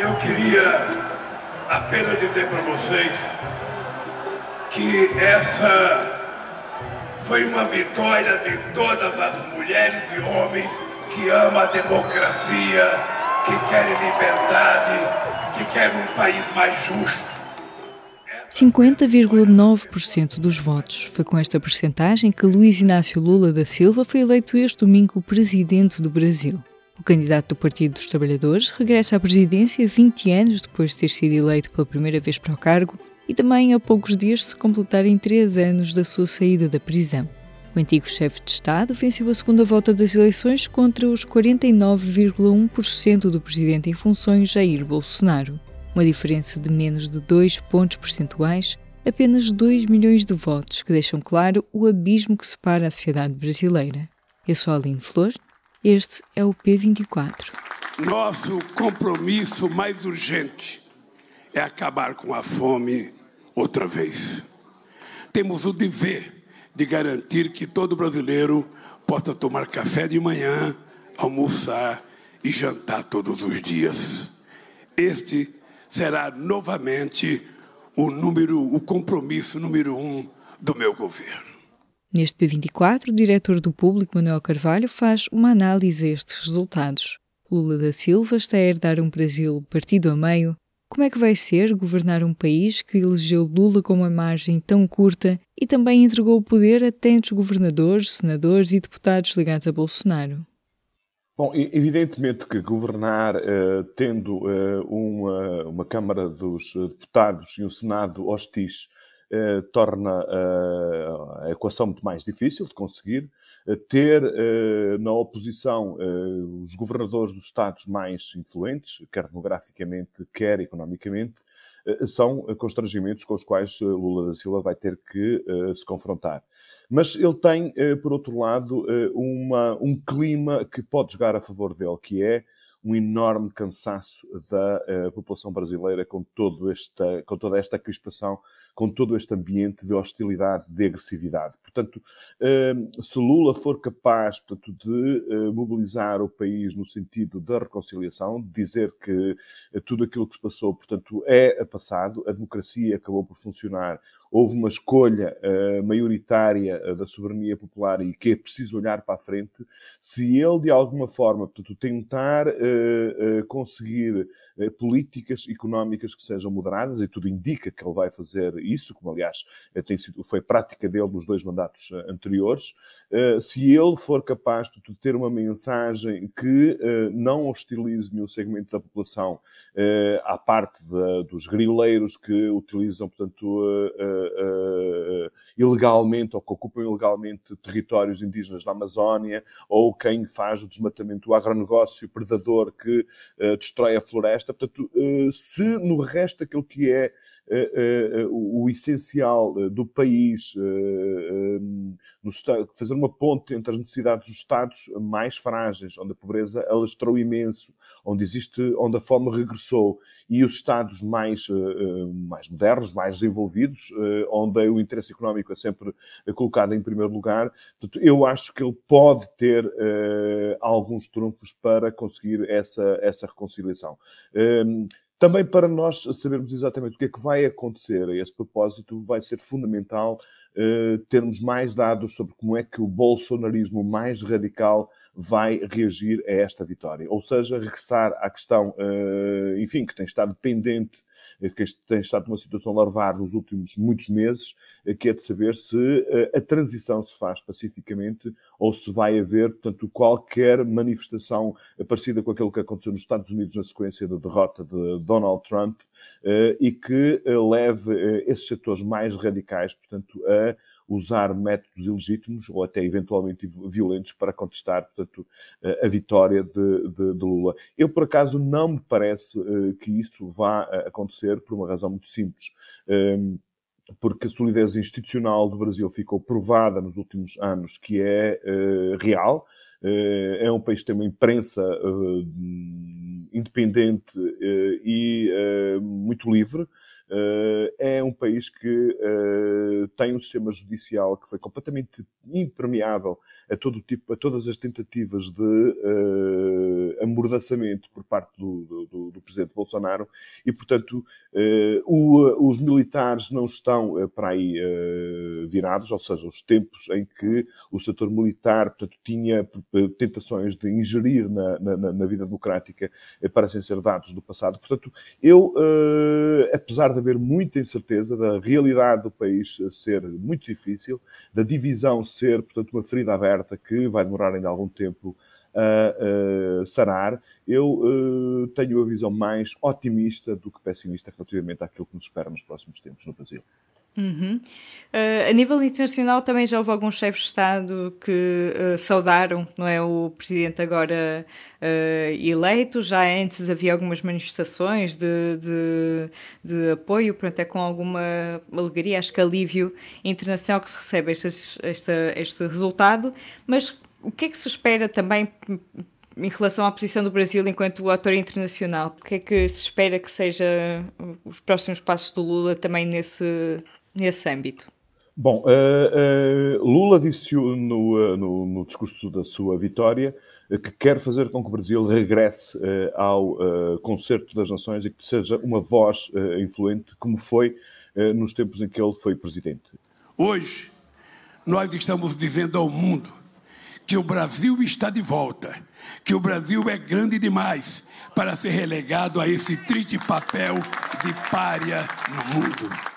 Eu queria apenas dizer para vocês que essa foi uma vitória de todas as mulheres e homens que amam a democracia, que querem liberdade, que querem um país mais justo. 50,9% dos votos. Foi com esta percentagem que Luiz Inácio Lula da Silva foi eleito este domingo presidente do Brasil. O candidato do Partido dos Trabalhadores regressa à presidência 20 anos depois de ter sido eleito pela primeira vez para o cargo e também a poucos dias de se completarem três anos da sua saída da prisão. O antigo chefe de Estado venceu a segunda volta das eleições contra os 49,1% do presidente em funções Jair Bolsonaro. Uma diferença de menos de 2 pontos percentuais, apenas 2 milhões de votos que deixam claro o abismo que separa a sociedade brasileira. Eu sou a Aline Flores este é o P24. Nosso compromisso mais urgente é acabar com a fome outra vez. Temos o dever de garantir que todo brasileiro possa tomar café de manhã, almoçar e jantar todos os dias. Este será novamente o número, o compromisso número um do meu governo. Neste P24, o diretor do Público, Manuel Carvalho, faz uma análise a estes resultados. Lula da Silva está a herdar um Brasil partido a meio. Como é que vai ser governar um país que elegeu Lula com uma margem tão curta e também entregou o poder a tantos governadores, senadores e deputados ligados a Bolsonaro? Bom, evidentemente que governar uh, tendo uh, uma, uma Câmara dos Deputados e um Senado hostis eh, torna eh, a equação muito mais difícil de conseguir. Eh, ter na oposição os governadores dos Estados mais influentes, quer demograficamente, quer economicamente, são constrangimentos com os quais Lula da Silva vai ter que se confrontar. Mas ele tem, por outro lado, uma, um clima que pode jogar a favor dele, que é um enorme cansaço da uh, população brasileira com, todo esta, com toda esta crispação, com todo este ambiente de hostilidade, de agressividade. Portanto, uh, se Lula for capaz portanto, de uh, mobilizar o país no sentido da reconciliação, de dizer que tudo aquilo que se passou, portanto, é passado, a democracia acabou por funcionar, houve uma escolha uh, maioritária uh, da soberania popular e que é preciso olhar para a frente, se ele de alguma forma portanto, tentar uh, conseguir políticas económicas que sejam moderadas, e tudo indica que ele vai fazer isso, como aliás tem sido, foi prática dele nos dois mandatos anteriores, se ele for capaz de ter uma mensagem que não hostilize nenhum segmento da população, à parte de, dos grileiros que utilizam, portanto, uh, ilegalmente ou que ocupam ilegalmente territórios indígenas da Amazónia, ou quem faz o desmatamento, o agronegócio predador que uh, destrói a floresta. Portanto, se no resto daquilo que é uh, uh, o essencial do país, no, fazer uma ponte entre as necessidades dos Estados mais frágeis, onde a pobreza alastrou imenso, onde existe, onde a fome regressou, e os Estados mais, mais modernos, mais desenvolvidos, onde o interesse económico é sempre colocado em primeiro lugar. Eu acho que ele pode ter alguns trunfos para conseguir essa, essa reconciliação. Também para nós sabermos exatamente o que é que vai acontecer a esse propósito, vai ser fundamental uh, termos mais dados sobre como é que o bolsonarismo mais radical vai reagir a esta vitória. Ou seja, regressar à questão, uh, enfim, que tem estado pendente que tem estado numa situação larvar nos últimos muitos meses, eh, que é de saber se eh, a transição se faz pacificamente ou se vai haver, portanto, qualquer manifestação parecida com aquilo que aconteceu nos Estados Unidos na sequência da derrota de Donald Trump eh, e que leve esses setores mais radicais, portanto, a usar métodos ilegítimos ou até eventualmente violentos para contestar, portanto, a vitória de, de, de Lula. Eu, por acaso, não me parece uh, que isso vá acontecer por uma razão muito simples. Ehm, porque a solidez institucional do Brasil ficou provada nos últimos anos que é real. É um país que tem uma imprensa independente e muito livre. Uh, é um país que uh, tem um sistema judicial que foi completamente impermeável a todo tipo, a todas as tentativas de uh, amordaçamento por parte do, do, do presidente Bolsonaro e, portanto, o, os militares não estão para aí virados, ou seja, os tempos em que o setor militar portanto, tinha tentações de ingerir na, na, na vida democrática parecem ser dados do passado. Portanto, eu, apesar de haver muita incerteza da realidade do país ser muito difícil, da divisão ser, portanto, uma ferida aberta que vai demorar ainda algum tempo a, a sarar, eu uh, tenho a visão mais otimista do que pessimista relativamente àquilo que nos espera nos próximos tempos no Brasil. Uhum. Uh, a nível internacional também já houve alguns chefes de Estado que uh, saudaram, não é, o presidente agora uh, eleito. Já antes havia algumas manifestações de, de, de apoio, pronto, é com alguma alegria, acho que alívio internacional que se recebe este, este, resultado. Mas o que é que se espera também em relação à posição do Brasil enquanto ator internacional? O que é que se espera que seja os próximos passos do Lula também nesse, nesse âmbito? Bom, uh, uh, Lula disse no, uh, no, no, discurso da sua vitória que quer fazer com que o Brasil regresse ao concerto das nações e que seja uma voz influente, como foi nos tempos em que ele foi presidente. Hoje, nós estamos dizendo ao mundo que o Brasil está de volta, que o Brasil é grande demais para ser relegado a esse triste papel de párea no mundo.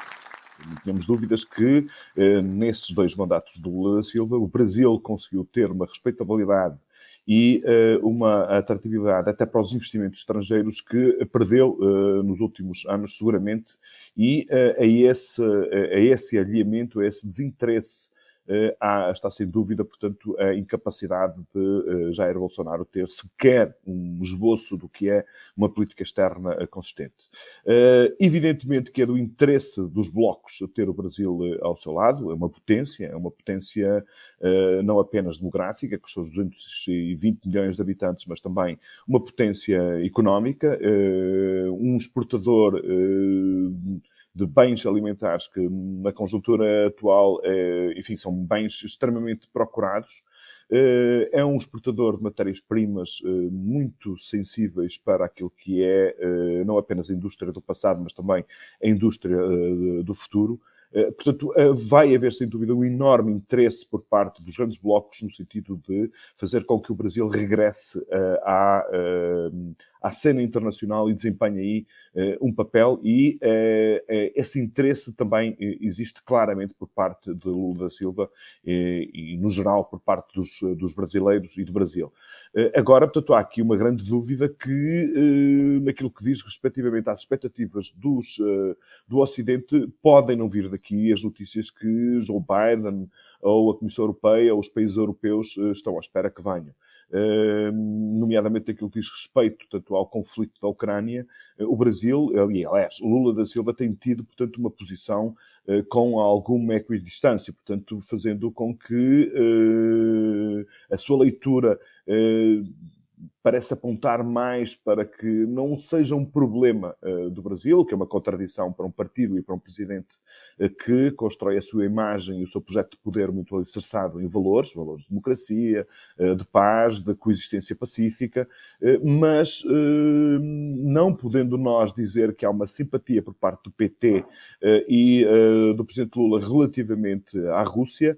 Não tínhamos dúvidas que, eh, nesses dois mandatos do Lula da Silva, o Brasil conseguiu ter uma respeitabilidade e uh, uma atratividade até para os investimentos estrangeiros que perdeu uh, nos últimos anos, seguramente, e uh, a, esse, a esse alinhamento, a esse desinteresse eh, há, está sem dúvida, portanto, a incapacidade de eh, Jair Bolsonaro ter sequer um esboço do que é uma política externa eh, consistente. Evidentemente que é do interesse dos blocos ter o Brasil ao seu lado, é uma potência, é uma potência não apenas demográfica, com seus 220 milhões de habitantes, mas também uma potência económica, um exportador de bens alimentares que, na conjuntura atual, é, enfim, são bens extremamente procurados. Eh, é um exportador de matérias-primas eh, muito sensíveis para aquilo que é eh, não apenas a indústria do passado, mas também a indústria do futuro. Portanto, vai haver, sem dúvida, um enorme interesse por parte dos grandes blocos no sentido de fazer com que o Brasil regresse à, à cena internacional e desempenha aí uh, um papel e uh, esse interesse também existe claramente por parte de Lula da Silva e, no geral, por parte dos, dos brasileiros e do Brasil. agora, portanto, há aqui uma grande dúvida que, naquilo que diz respectivamente às expectativas dos, do Ocidente, podem não vir daqui as notícias que Joe Biden ou a Comissão Europeia ou os países europeus estão à espera que venham nomeadamente aquilo que diz respeito tanto ao conflito da Ucrânia, eh, o Brasil, aliás, Lula da Silva tem tido, portanto, uma posição eh, com alguma equidistância, portanto, fazendo com que eh, a sua leitura parece apontar mais para que não seja um problema uh, do Brasil, que é uma contradição para um partido e para um presidente uh, que constrói a sua imagem e o seu projeto de poder muito alicerçado em valores, valores de democracia, uh, de paz, de coexistência pacífica, mas não podendo nós dizer que há uma simpatia por parte do PT e do presidente Lula relativamente à Rússia,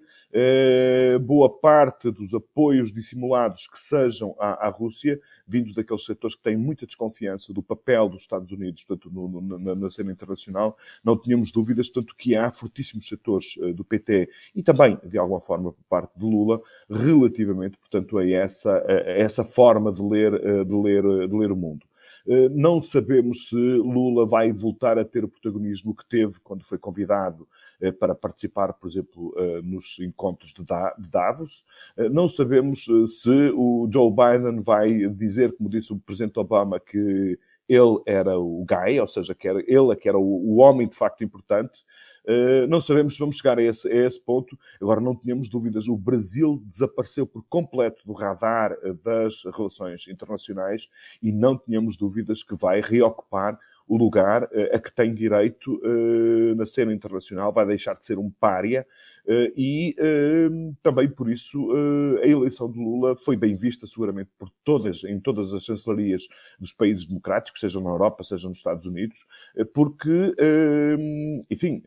boa parte dos apoios dissimulados que sejam à, à Rússia vindo daqueles setores que têm muita desconfiança do papel dos Estados Unidos portanto, no, no, na, na, cena internacional, não tínhamos dúvidas, tanto que há fortíssimos setores uh, do PT e também, de alguma forma, por parte de Lula, relativamente, portanto, a essa, a essa forma de ler, uh, de, ler, de ler o mundo. Eh, não sabemos se Lula vai voltar a ter o protagonismo que teve quando foi convidado eh, para participar, por exemplo, eh, nos encontros de Davos. Não sabemos se o Joe Biden vai dizer, como disse o presidente Obama, que ele era o guy, ou seja, que era, ele é que era o, o homem de facto importante. Uh, não sabemos se vamos chegar a esse, a esse, ponto. Agora, não tínhamos dúvidas, o Brasil desapareceu por completo do radar eh, das relações internacionais e não tínhamos dúvidas que vai reocupar o lugar uh, a que tem direito na cena internacional, vai deixar de ser um pária e uh, também por isso uh, a eleição de Lula foi bem vista seguramente por todas, em todas as chancelarias dos países democráticos, sejam na Europa, sejam nos Estados Unidos, porque, enfim,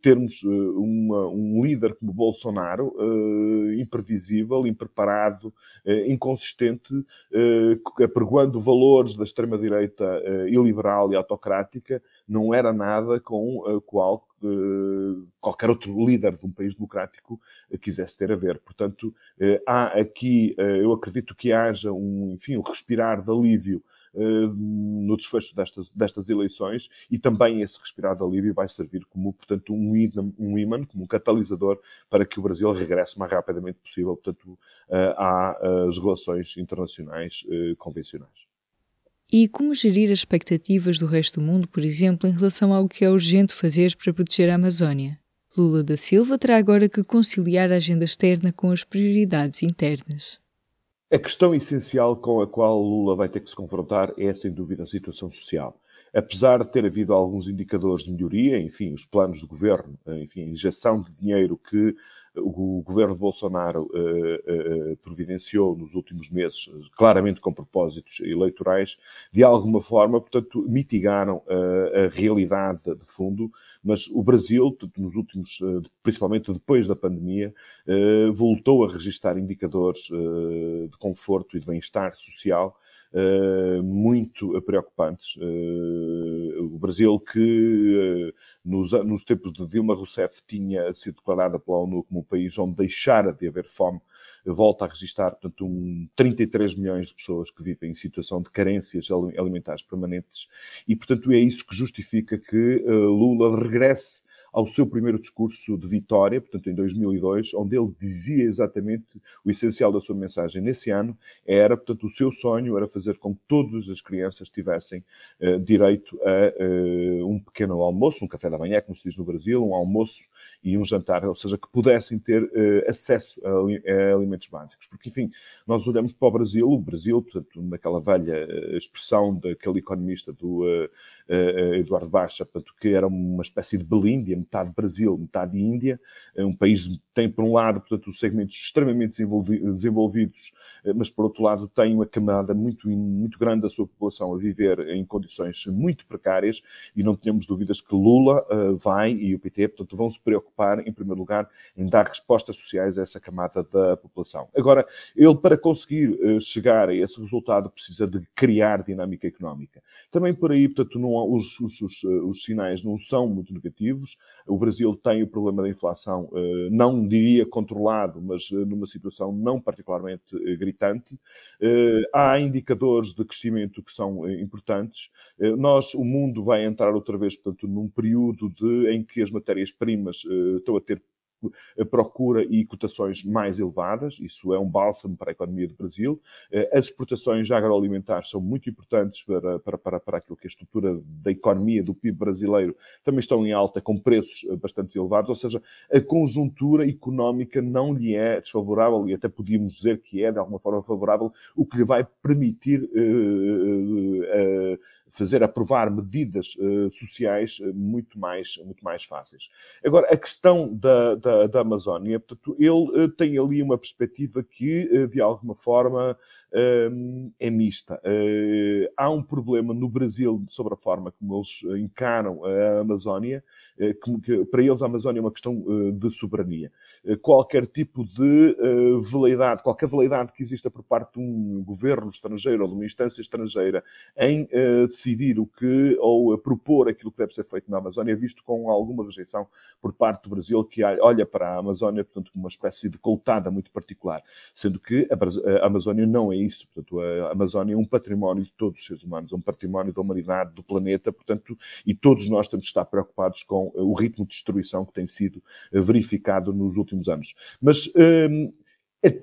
termos uma, um líder como Bolsonaro, imprevisível, impreparado, inconsistente, apregoando valores da extrema-direita iliberal e autocrática, não era nada com o qual qualquer outro líder de um país democrático quisesse ter a ver. Portanto, eh, há aqui, eh, eu acredito que haja um, enfim, um respirar de alívio eh, no desfecho destas, destas eleições e também esse respirar de alívio vai servir como, portanto, um imã, um imã, como um catalisador para que o Brasil regresse o mais rapidamente possível, portanto, às relações internacionais convencionais. E como gerir as expectativas do resto do mundo, por exemplo, em relação ao que é urgente fazer para proteger a Amazónia? Lula da Silva terá agora que conciliar a agenda externa com as prioridades internas. A questão essencial com a qual Lula vai ter que se confrontar é, sem dúvida, a situação social. Apesar de ter havido alguns indicadores de melhoria, enfim, os planos do governo, enfim, a injeção de dinheiro que o governo de Bolsonaro uh, uh, providenciou nos últimos meses, claramente com propósitos eleitorais, de alguma forma, portanto, mitigaram a realidade de fundo, mas o Brasil, nos últimos, principalmente depois da pandemia, voltou a registrar indicadores de conforto e de bem-estar social muito preocupantes. O Brasil, que nos, nos, tempos de Dilma Rousseff tinha sido declarada pela ONU como um país onde deixara de haver fome, volta a registrar, portanto, um 33 milhões de pessoas que vivem em situação de carências alimentares permanentes. E, portanto, é isso que justifica que Lula regresse ao seu primeiro discurso de vitória, portanto em 2002, onde ele dizia exatamente o essencial da sua mensagem nesse ano, era, portanto, o seu sonho era fazer com que todas as crianças tivessem uh, direito a uh, um pequeno almoço, um café da manhã, como se diz no Brasil, um almoço e um jantar, ou seja, que pudessem ter uh, acesso a, a, alimentos básicos. Porque, enfim, nós olhamos para o Brasil, o Brasil, portanto, naquela velha expressão daquele economista do Eduardo Baixa, portanto, que era uma espécie de Belíndia, metade Brasil, metade Índia, é um país que tem, por um lado, portanto, segmentos extremamente desenvolvidos, eh, mas, por outro lado, tem uma camada muito, muito grande da sua população a viver em condições muito precárias e não temos dúvidas que Lula uh, vai e o PT, portanto, vão se preocupar, em primeiro lugar, em dar respostas sociais a essa camada da população. Agora, ele, para conseguir uh, chegar a esse resultado, precisa de criar dinâmica económica. Também por aí, portanto, não os, os, os, os sinais não são muito negativos. O Brasil tem o problema da inflação, eh, não diria controlado, mas eh, numa situação não particularmente eh, gritante. Há indicadores de crescimento que são importantes. Nós, o mundo vai entrar outra vez, portanto, num período de, em que as matérias-primas estão a ter procura e cotações mais elevadas, isso é um bálsamo para a economia do Brasil. Eh, as exportações agroalimentares são muito importantes para, para, para, para aquilo que é a estrutura da economia, do PIB brasileiro, também estão em alta, com preços eh, bastante elevados, ou seja, a conjuntura económica não lhe é desfavorável, e até podíamos dizer que é, de alguma forma, favorável, o que lhe vai permitir fazer aprovar medidas uh, sociais uh, muito, mais, muito mais fáceis. Agora, a questão da, da, da Amazónia, portanto, ele uh, tem ali uma perspectiva que, de alguma forma, é mista. há um problema no Brasil sobre a forma como eles encaram a Amazónia, que para eles a Amazónia é uma questão de soberania. Qualquer tipo de veleidade, qualquer veleidade que exista por parte de um governo estrangeiro ou de uma instância estrangeira em decidir o que, ou propor aquilo que deve ser feito na Amazónia, visto com alguma rejeição por parte do Brasil, que olha para a Amazónia, portanto, como uma espécie de coltada muito particular, sendo que a Amazónia não é isso, portanto, a Amazónia é um património de todos os seres humanos, é um património da humanidade, do planeta, portanto, e todos nós temos que estar preocupados com o ritmo de destruição que tem sido verificado nos últimos anos. Mas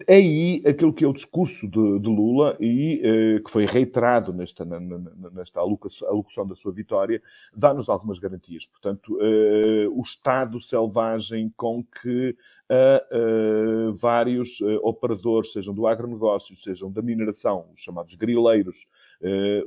é aí aquilo que é o discurso de, de Lula e eh, que foi reiterado nesta, na, nesta alocução, da sua vitória, dá-nos algumas garantias. Portanto, eh, o Estado selvagem com que uh, vários operadores, sejam do agronegócio, sejam da mineração, os chamados grileiros,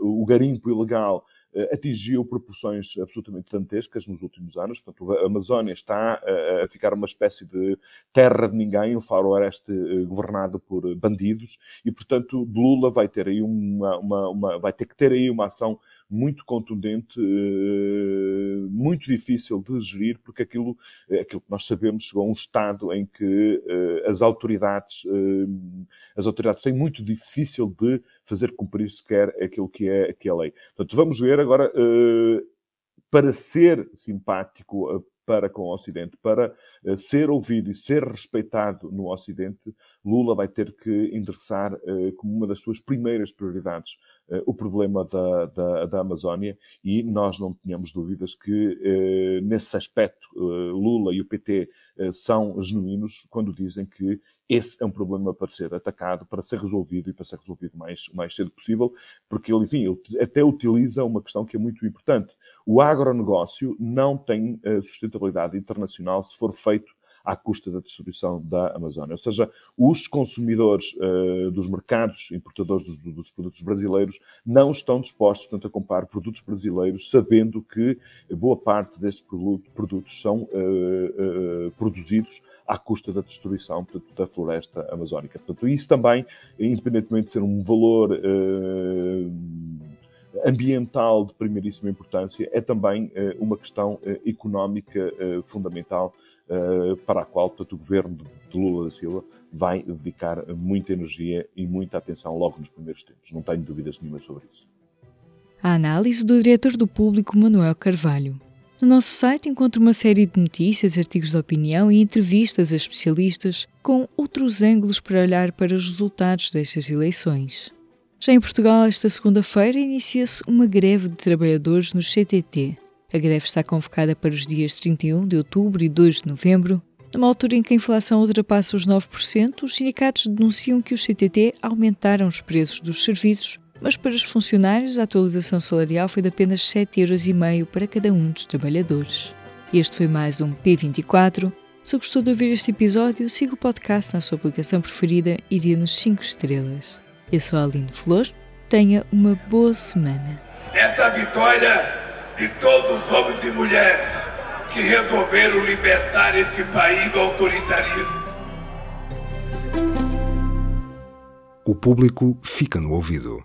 o garimpo ilegal, atingiu proporções absolutamente dantescas nos últimos anos. Portanto, a Amazónia está a ficar uma espécie de terra de ninguém, um faroeste governado por bandidos, e, portanto, Lula vai ter aí uma, uma, uma vai ter que ter aí uma ação muito contundente, eh, muito difícil de gerir, porque aquilo, eh, aquilo que nós sabemos chegou a um estado em que eh, as autoridades, as autoridades têm muito difícil de fazer cumprir sequer aquilo que é, que é a lei. Portanto, vamos ver agora, para ser simpático para com o Ocidente, para ser ouvido e ser respeitado no Ocidente, Lula vai ter que endereçar como uma das suas primeiras prioridades o problema da, da, da, Amazónia e nós não tínhamos dúvidas que, nesse aspecto, Lula e o PT são genuínos quando dizem que esse é um problema para ser atacado, para ser resolvido e para ser resolvido mais, mais cedo possível, porque ele, enfim, até utiliza uma questão que é muito importante. O agronegócio não tem sustentabilidade internacional se for feito à custa da destruição da Amazónia. Ou seja, os consumidores uh, dos mercados importadores dos, dos, produtos brasileiros não estão dispostos, portanto, a comprar produtos brasileiros, sabendo que boa parte destes produtos são uh, uh, produzidos à custa da destruição portanto, da floresta amazónica. Portanto, isso também, independentemente de ser um valor ambiental de primeiríssima importância, é também uma questão económica fundamental para a qual portanto, o governo de Lula da Silva vai dedicar muita energia e muita atenção logo nos primeiros tempos. Não tenho dúvidas nenhuma sobre isso. A análise do diretor do público Manuel Carvalho. No nosso site encontra uma série de notícias, artigos de opinião e entrevistas a especialistas com outros ângulos para olhar para os resultados destas eleições. Já em Portugal, esta segunda-feira, inicia-se uma greve de trabalhadores no CTT, a greve está convocada para os dias 31 de outubro e 2 de novembro. Numa altura em que a inflação ultrapassa os 9%, os sindicatos denunciam que os CTT aumentaram os preços dos serviços, mas para os funcionários a atualização salarial foi de apenas 7,5 euros para cada um dos trabalhadores. Este foi mais um P24. Se gostou de ouvir este episódio, siga o podcast na sua aplicação preferida e dê-nos 5 estrelas. Eu sou a Aline Flores. Tenha uma boa semana. Essa vitória de todos os homens e mulheres que resolveram libertar esse país do autoritarismo. O público fica no ouvido.